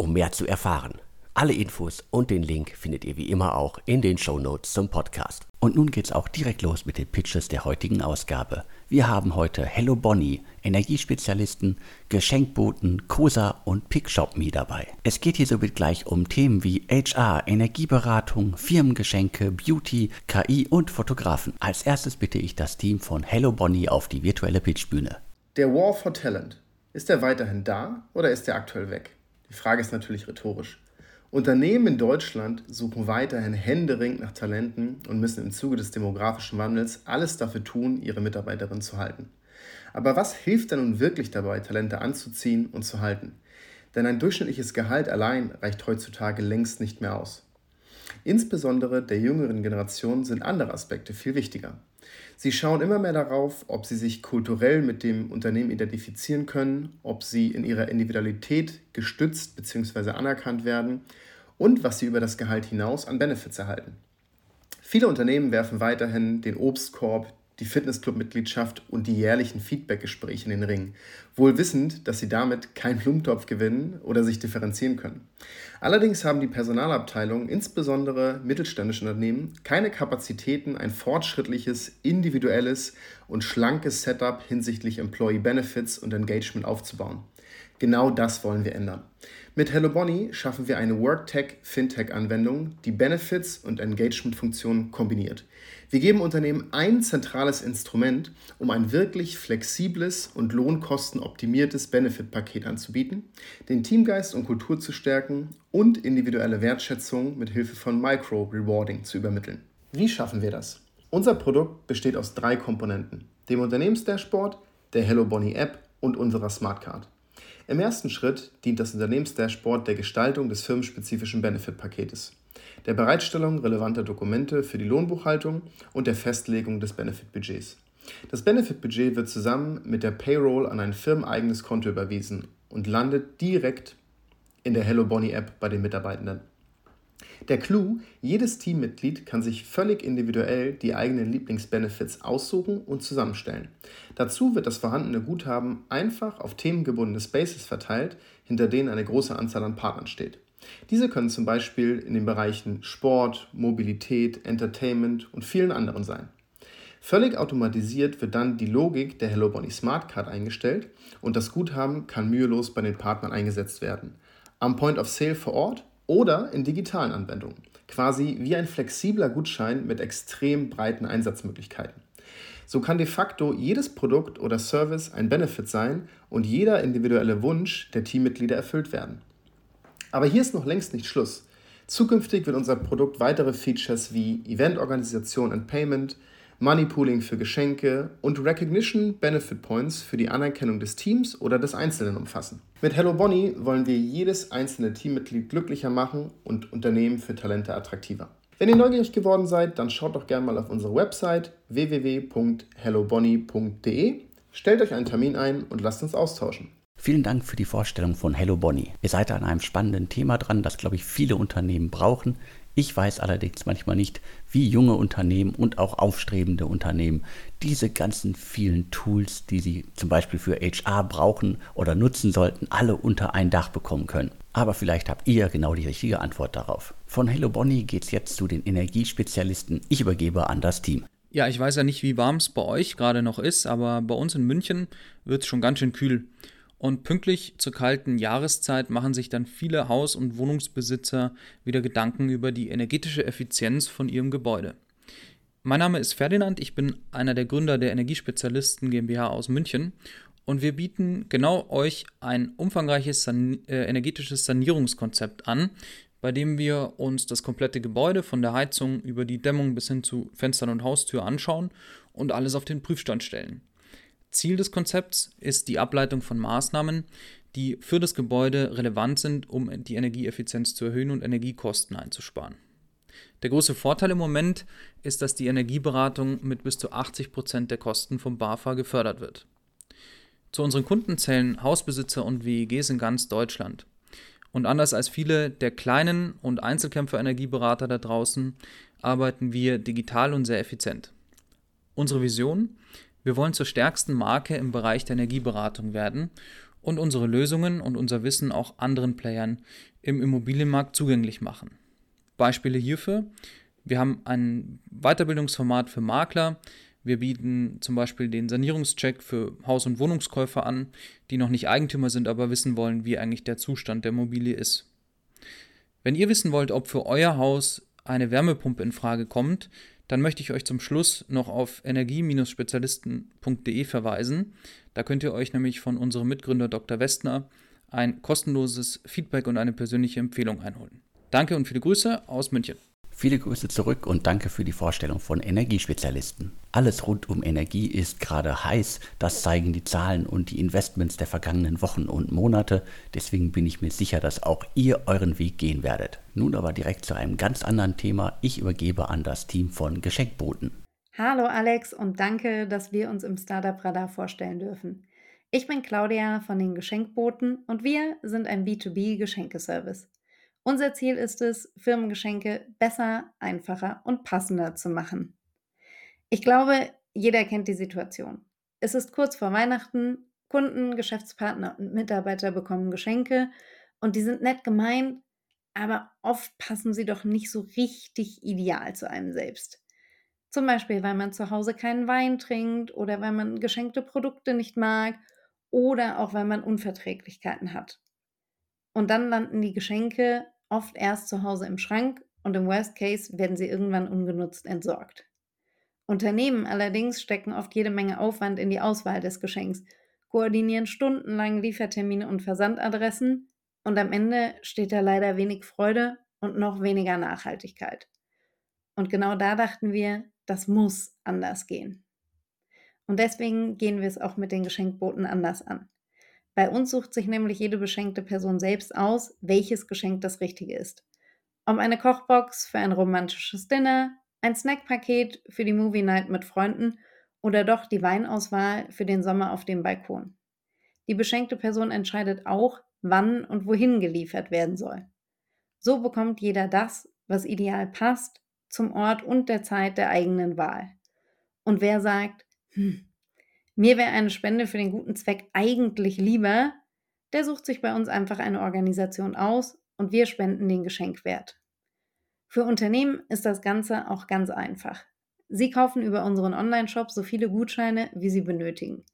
um mehr zu erfahren. Alle Infos und den Link findet ihr wie immer auch in den Show Notes zum Podcast. Und nun geht's auch direkt los mit den Pitches der heutigen Ausgabe. Wir haben heute Hello Bonnie, Energiespezialisten, Geschenkboten, Cosa und PickShopMe dabei. Es geht hier somit gleich um Themen wie HR, Energieberatung, Firmengeschenke, Beauty, KI und Fotografen. Als erstes bitte ich das Team von Hello Bonnie auf die virtuelle Pitchbühne. Der War for Talent. Ist er weiterhin da oder ist er aktuell weg? Die Frage ist natürlich rhetorisch. Unternehmen in Deutschland suchen weiterhin händeringend nach Talenten und müssen im Zuge des demografischen Wandels alles dafür tun, ihre Mitarbeiterinnen zu halten. Aber was hilft denn nun wirklich dabei, Talente anzuziehen und zu halten? Denn ein durchschnittliches Gehalt allein reicht heutzutage längst nicht mehr aus. Insbesondere der jüngeren Generation sind andere Aspekte viel wichtiger. Sie schauen immer mehr darauf, ob sie sich kulturell mit dem Unternehmen identifizieren können, ob sie in ihrer Individualität gestützt bzw. anerkannt werden und was sie über das Gehalt hinaus an Benefits erhalten. Viele Unternehmen werfen weiterhin den Obstkorb, die Fitnessclub-Mitgliedschaft und die jährlichen Feedback-Gespräche in den Ring, wohl wissend, dass sie damit keinen Blumentopf gewinnen oder sich differenzieren können. Allerdings haben die Personalabteilungen, insbesondere mittelständische Unternehmen, keine Kapazitäten, ein fortschrittliches, individuelles und schlankes Setup hinsichtlich Employee Benefits und Engagement aufzubauen. Genau das wollen wir ändern. Mit Hello Bonnie schaffen wir eine WorkTech-Fintech-Anwendung, die Benefits und Engagement-Funktionen kombiniert. Wir geben Unternehmen ein zentrales Instrument, um ein wirklich flexibles und lohnkostenoptimiertes Benefit-Paket anzubieten, den Teamgeist und Kultur zu stärken und individuelle Wertschätzung mit Hilfe von Micro-Rewarding zu übermitteln. Wie schaffen wir das? Unser Produkt besteht aus drei Komponenten: dem Unternehmensdashboard, der Hello Bonnie App und unserer Smartcard. Im ersten Schritt dient das Unternehmensdashboard der Gestaltung des firmenspezifischen Benefit-Paketes, der Bereitstellung relevanter Dokumente für die Lohnbuchhaltung und der Festlegung des Benefit-Budgets. Das Benefit-Budget wird zusammen mit der Payroll an ein firmeneigenes Konto überwiesen und landet direkt in der Hello Bonnie App bei den Mitarbeitenden. Der Clou, jedes Teammitglied kann sich völlig individuell die eigenen Lieblingsbenefits aussuchen und zusammenstellen. Dazu wird das vorhandene Guthaben einfach auf themengebundene Spaces verteilt, hinter denen eine große Anzahl an Partnern steht. Diese können zum Beispiel in den Bereichen Sport, Mobilität, Entertainment und vielen anderen sein. Völlig automatisiert wird dann die Logik der Hello Bonnie Smart Card eingestellt und das Guthaben kann mühelos bei den Partnern eingesetzt werden. Am Point of Sale vor Ort oder in digitalen Anwendungen. Quasi wie ein flexibler Gutschein mit extrem breiten Einsatzmöglichkeiten. So kann de facto jedes Produkt oder Service ein Benefit sein und jeder individuelle Wunsch der Teammitglieder erfüllt werden. Aber hier ist noch längst nicht Schluss. Zukünftig wird unser Produkt weitere Features wie Eventorganisation und Payment, Money Pooling für Geschenke und Recognition Benefit Points für die Anerkennung des Teams oder des Einzelnen umfassen. Mit Hello Bonnie wollen wir jedes einzelne Teammitglied glücklicher machen und Unternehmen für Talente attraktiver. Wenn ihr neugierig geworden seid, dann schaut doch gerne mal auf unsere Website www.hellobonnie.de, stellt euch einen Termin ein und lasst uns austauschen. Vielen Dank für die Vorstellung von Hello Bonnie. Ihr seid an einem spannenden Thema dran, das, glaube ich, viele Unternehmen brauchen. Ich weiß allerdings manchmal nicht, wie junge Unternehmen und auch aufstrebende Unternehmen diese ganzen vielen Tools, die sie zum Beispiel für HR brauchen oder nutzen sollten, alle unter ein Dach bekommen können. Aber vielleicht habt ihr genau die richtige Antwort darauf. Von Hello Bonnie geht es jetzt zu den Energiespezialisten. Ich übergebe an das Team. Ja, ich weiß ja nicht, wie warm es bei euch gerade noch ist, aber bei uns in München wird es schon ganz schön kühl. Und pünktlich zur kalten Jahreszeit machen sich dann viele Haus- und Wohnungsbesitzer wieder Gedanken über die energetische Effizienz von ihrem Gebäude. Mein Name ist Ferdinand, ich bin einer der Gründer der Energiespezialisten GmbH aus München und wir bieten genau euch ein umfangreiches San äh, energetisches Sanierungskonzept an, bei dem wir uns das komplette Gebäude von der Heizung über die Dämmung bis hin zu Fenstern und Haustür anschauen und alles auf den Prüfstand stellen. Ziel des Konzepts ist die Ableitung von Maßnahmen, die für das Gebäude relevant sind, um die Energieeffizienz zu erhöhen und Energiekosten einzusparen. Der große Vorteil im Moment ist, dass die Energieberatung mit bis zu 80 Prozent der Kosten vom BAFA gefördert wird. Zu unseren Kunden zählen Hausbesitzer und WEGs in ganz Deutschland. Und anders als viele der kleinen und Einzelkämpfer-Energieberater da draußen arbeiten wir digital und sehr effizient. Unsere Vision? Wir wollen zur stärksten Marke im Bereich der Energieberatung werden und unsere Lösungen und unser Wissen auch anderen Playern im Immobilienmarkt zugänglich machen. Beispiele hierfür, wir haben ein Weiterbildungsformat für Makler, wir bieten zum Beispiel den Sanierungscheck für Haus- und Wohnungskäufer an, die noch nicht Eigentümer sind, aber wissen wollen, wie eigentlich der Zustand der Immobilie ist. Wenn ihr wissen wollt, ob für euer Haus eine Wärmepumpe in Frage kommt, dann möchte ich euch zum Schluss noch auf energie-spezialisten.de verweisen. Da könnt ihr euch nämlich von unserem Mitgründer Dr. Westner ein kostenloses Feedback und eine persönliche Empfehlung einholen. Danke und viele Grüße aus München. Viele Grüße zurück und danke für die Vorstellung von Energiespezialisten. Alles rund um Energie ist gerade heiß, das zeigen die Zahlen und die Investments der vergangenen Wochen und Monate, deswegen bin ich mir sicher, dass auch ihr euren Weg gehen werdet. Nun aber direkt zu einem ganz anderen Thema. Ich übergebe an das Team von Geschenkboten. Hallo Alex und danke, dass wir uns im Startup Radar vorstellen dürfen. Ich bin Claudia von den Geschenkboten und wir sind ein B2B-Geschenkeservice. Unser Ziel ist es, Firmengeschenke besser, einfacher und passender zu machen. Ich glaube, jeder kennt die Situation. Es ist kurz vor Weihnachten, Kunden, Geschäftspartner und Mitarbeiter bekommen Geschenke und die sind nett gemeint, aber oft passen sie doch nicht so richtig ideal zu einem selbst. Zum Beispiel, weil man zu Hause keinen Wein trinkt oder weil man geschenkte Produkte nicht mag oder auch weil man Unverträglichkeiten hat. Und dann landen die Geschenke oft erst zu Hause im Schrank und im Worst Case werden sie irgendwann ungenutzt entsorgt. Unternehmen allerdings stecken oft jede Menge Aufwand in die Auswahl des Geschenks, koordinieren stundenlang Liefertermine und Versandadressen und am Ende steht da leider wenig Freude und noch weniger Nachhaltigkeit. Und genau da dachten wir, das muss anders gehen. Und deswegen gehen wir es auch mit den Geschenkboten anders an. Bei uns sucht sich nämlich jede beschenkte Person selbst aus, welches Geschenk das richtige ist. Ob eine Kochbox für ein romantisches Dinner, ein Snackpaket für die Movie Night mit Freunden oder doch die Weinauswahl für den Sommer auf dem Balkon. Die beschenkte Person entscheidet auch, wann und wohin geliefert werden soll. So bekommt jeder das, was ideal passt, zum Ort und der Zeit der eigenen Wahl. Und wer sagt, hm, mir wäre eine Spende für den guten Zweck eigentlich lieber, der sucht sich bei uns einfach eine Organisation aus und wir spenden den Geschenkwert. Für Unternehmen ist das Ganze auch ganz einfach. Sie kaufen über unseren Online-Shop so viele Gutscheine, wie sie benötigen.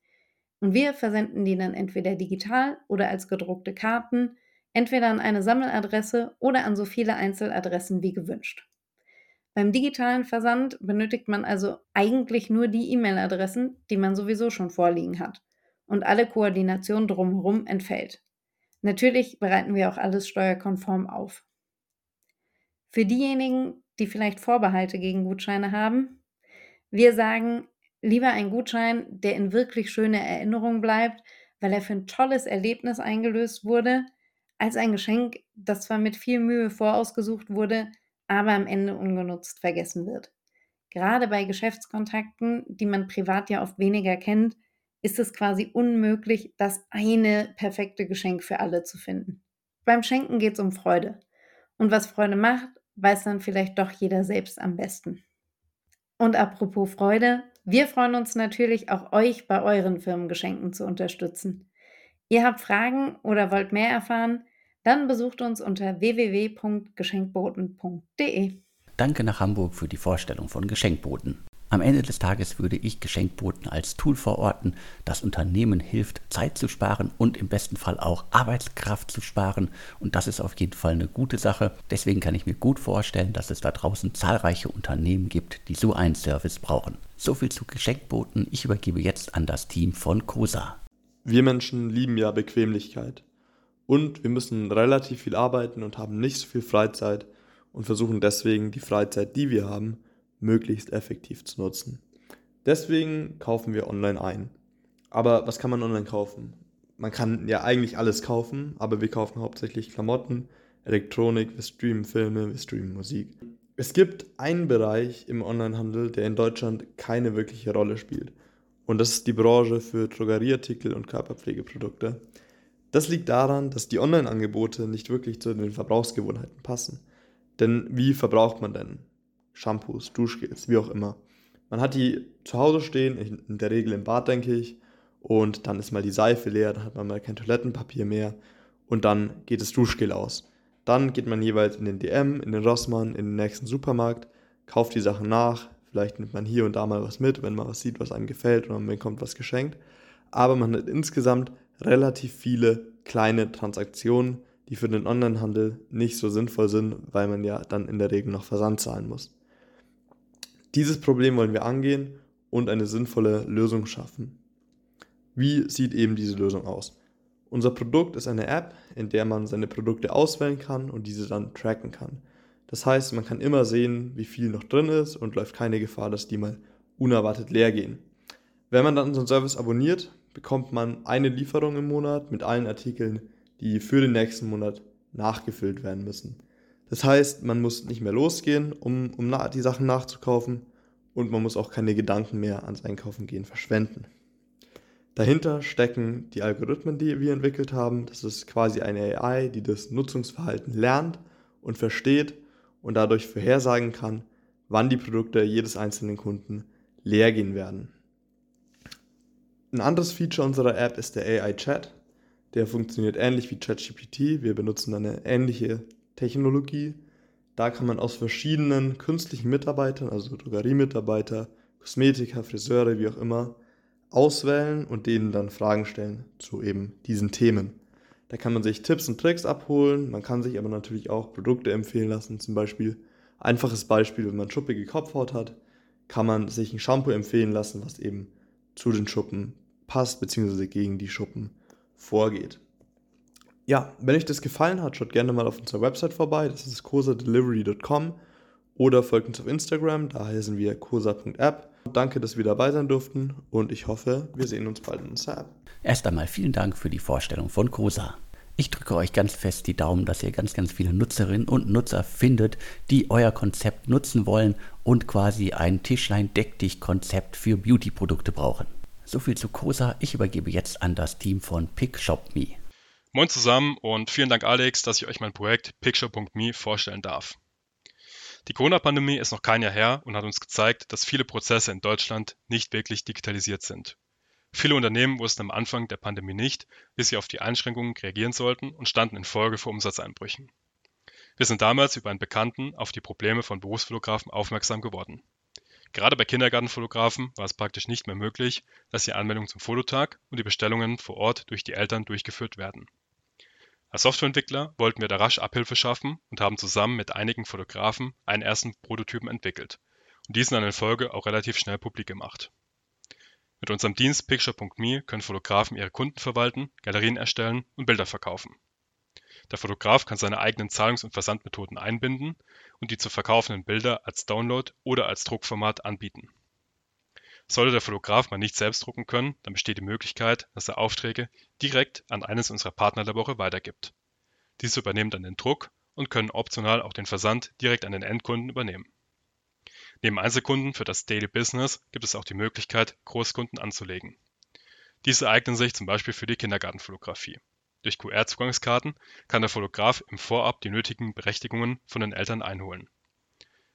Und wir versenden die dann entweder digital oder als gedruckte Karten, entweder an eine Sammeladresse oder an so viele Einzeladressen wie gewünscht. Beim digitalen Versand benötigt man also eigentlich nur die E-Mail-Adressen, die man sowieso schon vorliegen hat. Und alle Koordination drumherum entfällt. Natürlich bereiten wir auch alles steuerkonform auf. Für diejenigen, die vielleicht Vorbehalte gegen Gutscheine haben, wir sagen, lieber ein Gutschein, der in wirklich schöne Erinnerung bleibt, weil er für ein tolles Erlebnis eingelöst wurde, als ein Geschenk, das zwar mit viel Mühe vorausgesucht wurde, aber am Ende ungenutzt vergessen wird. Gerade bei Geschäftskontakten, die man privat ja oft weniger kennt, ist es quasi unmöglich, das eine perfekte Geschenk für alle zu finden. Beim Schenken geht es um Freude. Und was Freude macht, weiß dann vielleicht doch jeder selbst am besten. Und apropos Freude, wir freuen uns natürlich auch euch bei euren Firmengeschenken zu unterstützen. Ihr habt Fragen oder wollt mehr erfahren? Dann besucht uns unter www.geschenkboten.de. Danke nach Hamburg für die Vorstellung von Geschenkboten. Am Ende des Tages würde ich Geschenkboten als Tool verorten, das Unternehmen hilft, Zeit zu sparen und im besten Fall auch Arbeitskraft zu sparen. Und das ist auf jeden Fall eine gute Sache. Deswegen kann ich mir gut vorstellen, dass es da draußen zahlreiche Unternehmen gibt, die so einen Service brauchen. So viel zu Geschenkboten. Ich übergebe jetzt an das Team von COSA. Wir Menschen lieben ja Bequemlichkeit. Und wir müssen relativ viel arbeiten und haben nicht so viel Freizeit und versuchen deswegen die Freizeit, die wir haben, möglichst effektiv zu nutzen. Deswegen kaufen wir online ein. Aber was kann man online kaufen? Man kann ja eigentlich alles kaufen, aber wir kaufen hauptsächlich Klamotten, Elektronik, wir streamen Filme, wir streamen Musik. Es gibt einen Bereich im Onlinehandel, der in Deutschland keine wirkliche Rolle spielt. Und das ist die Branche für Drogerieartikel und Körperpflegeprodukte. Das liegt daran, dass die Online-Angebote nicht wirklich zu den Verbrauchsgewohnheiten passen. Denn wie verbraucht man denn Shampoos, Duschgels, wie auch immer. Man hat die zu Hause stehen, in der Regel im Bad, denke ich, und dann ist mal die Seife leer, dann hat man mal kein Toilettenpapier mehr und dann geht das Duschgel aus. Dann geht man jeweils in den DM, in den Rossmann, in den nächsten Supermarkt, kauft die Sachen nach, vielleicht nimmt man hier und da mal was mit, wenn man was sieht, was einem gefällt und man bekommt was geschenkt. Aber man hat insgesamt relativ viele kleine Transaktionen, die für den Onlinehandel nicht so sinnvoll sind, weil man ja dann in der Regel noch Versand zahlen muss. Dieses Problem wollen wir angehen und eine sinnvolle Lösung schaffen. Wie sieht eben diese Lösung aus? Unser Produkt ist eine App, in der man seine Produkte auswählen kann und diese dann tracken kann. Das heißt, man kann immer sehen, wie viel noch drin ist und läuft keine Gefahr, dass die mal unerwartet leer gehen. Wenn man dann unseren Service abonniert, bekommt man eine Lieferung im Monat mit allen Artikeln, die für den nächsten Monat nachgefüllt werden müssen. Das heißt, man muss nicht mehr losgehen, um, um die Sachen nachzukaufen und man muss auch keine Gedanken mehr ans Einkaufen gehen verschwenden. Dahinter stecken die Algorithmen, die wir entwickelt haben. Das ist quasi eine AI, die das Nutzungsverhalten lernt und versteht und dadurch vorhersagen kann, wann die Produkte jedes einzelnen Kunden leer gehen werden. Ein anderes Feature unserer App ist der AI Chat. Der funktioniert ähnlich wie ChatGPT. Wir benutzen eine ähnliche Technologie. Da kann man aus verschiedenen künstlichen Mitarbeitern, also Drogeriemitarbeiter, Kosmetiker, Friseure, wie auch immer, auswählen und denen dann Fragen stellen zu eben diesen Themen. Da kann man sich Tipps und Tricks abholen, man kann sich aber natürlich auch Produkte empfehlen lassen, zum Beispiel einfaches Beispiel, wenn man schuppige Kopfhaut hat, kann man sich ein Shampoo empfehlen lassen, was eben zu den Schuppen passt, beziehungsweise gegen die Schuppen vorgeht. Ja, wenn euch das gefallen hat, schaut gerne mal auf unserer Website vorbei. Das ist cosadelivery.com oder folgt uns auf Instagram, da heißen wir cosa.app. Danke, dass wir dabei sein durften und ich hoffe, wir sehen uns bald in unserer App. Erst einmal vielen Dank für die Vorstellung von Cosa. Ich drücke euch ganz fest die Daumen, dass ihr ganz, ganz viele Nutzerinnen und Nutzer findet, die euer Konzept nutzen wollen und quasi ein Tischlein-Deck-Dich-Konzept für Beauty-Produkte brauchen. So viel zu Cosa. Ich übergebe jetzt an das Team von PickShopMe. Moin zusammen und vielen Dank Alex, dass ich euch mein Projekt Picture.me vorstellen darf. Die Corona-Pandemie ist noch kein Jahr her und hat uns gezeigt, dass viele Prozesse in Deutschland nicht wirklich digitalisiert sind. Viele Unternehmen wussten am Anfang der Pandemie nicht, wie sie auf die Einschränkungen reagieren sollten und standen in Folge vor Umsatzeinbrüchen. Wir sind damals über einen Bekannten auf die Probleme von Berufsfotografen aufmerksam geworden. Gerade bei Kindergartenfotografen war es praktisch nicht mehr möglich, dass die Anmeldung zum Fototag und die Bestellungen vor Ort durch die Eltern durchgeführt werden. Als Softwareentwickler wollten wir da rasch Abhilfe schaffen und haben zusammen mit einigen Fotografen einen ersten Prototypen entwickelt und diesen dann in Folge auch relativ schnell publik gemacht. Mit unserem Dienst Picture.me können Fotografen ihre Kunden verwalten, Galerien erstellen und Bilder verkaufen. Der Fotograf kann seine eigenen Zahlungs- und Versandmethoden einbinden und die zu verkaufenden Bilder als Download oder als Druckformat anbieten. Sollte der Fotograf mal nicht selbst drucken können, dann besteht die Möglichkeit, dass er Aufträge direkt an eines unserer Partnerlabore weitergibt. Diese übernehmen dann den Druck und können optional auch den Versand direkt an den Endkunden übernehmen. Neben Einzelkunden für das Daily Business gibt es auch die Möglichkeit, Großkunden anzulegen. Diese eignen sich zum Beispiel für die Kindergartenfotografie. Durch QR-Zugangskarten kann der Fotograf im Vorab die nötigen Berechtigungen von den Eltern einholen.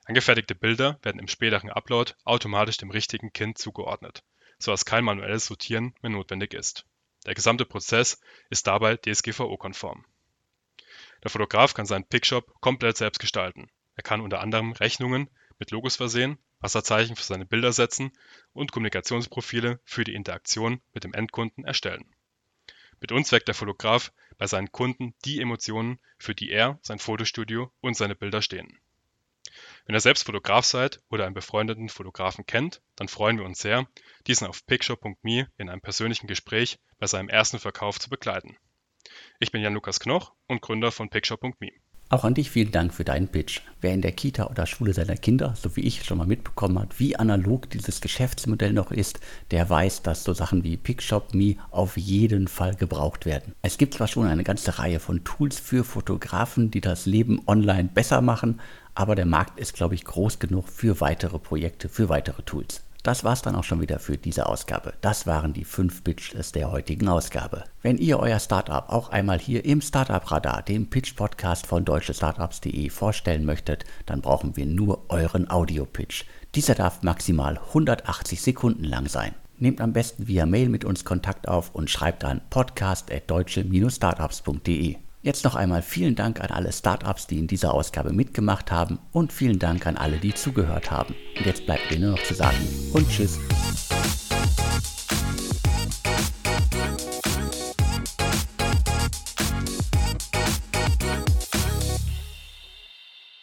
Angefertigte Bilder werden im späteren Upload automatisch dem richtigen Kind zugeordnet, sodass kein manuelles Sortieren mehr notwendig ist. Der gesamte Prozess ist dabei DSGVO-konform. Der Fotograf kann seinen Pickshop komplett selbst gestalten. Er kann unter anderem Rechnungen mit Logos versehen, Wasserzeichen für seine Bilder setzen und Kommunikationsprofile für die Interaktion mit dem Endkunden erstellen. Mit uns weckt der Fotograf bei seinen Kunden die Emotionen, für die er, sein Fotostudio und seine Bilder stehen. Wenn ihr selbst Fotograf seid oder einen befreundeten Fotografen kennt, dann freuen wir uns sehr, diesen auf picture.me in einem persönlichen Gespräch bei seinem ersten Verkauf zu begleiten. Ich bin Jan-Lukas Knoch und Gründer von picture.me. Auch an dich vielen Dank für deinen Pitch. Wer in der Kita oder Schule seiner Kinder, so wie ich, schon mal mitbekommen hat, wie analog dieses Geschäftsmodell noch ist, der weiß, dass so Sachen wie PickShop.me auf jeden Fall gebraucht werden. Es gibt zwar schon eine ganze Reihe von Tools für Fotografen, die das Leben online besser machen, aber der Markt ist, glaube ich, groß genug für weitere Projekte, für weitere Tools. Das war's dann auch schon wieder für diese Ausgabe. Das waren die fünf Pitches der heutigen Ausgabe. Wenn ihr euer Startup auch einmal hier im Startup Radar, dem Pitch Podcast von deutschestartups.de vorstellen möchtet, dann brauchen wir nur euren Audio-Pitch. Dieser darf maximal 180 Sekunden lang sein. Nehmt am besten via Mail mit uns Kontakt auf und schreibt an podcast@deutsche-startups.de. Jetzt noch einmal vielen Dank an alle Startups, die in dieser Ausgabe mitgemacht haben und vielen Dank an alle, die zugehört haben. Und jetzt bleibt mir nur noch zu sagen und tschüss.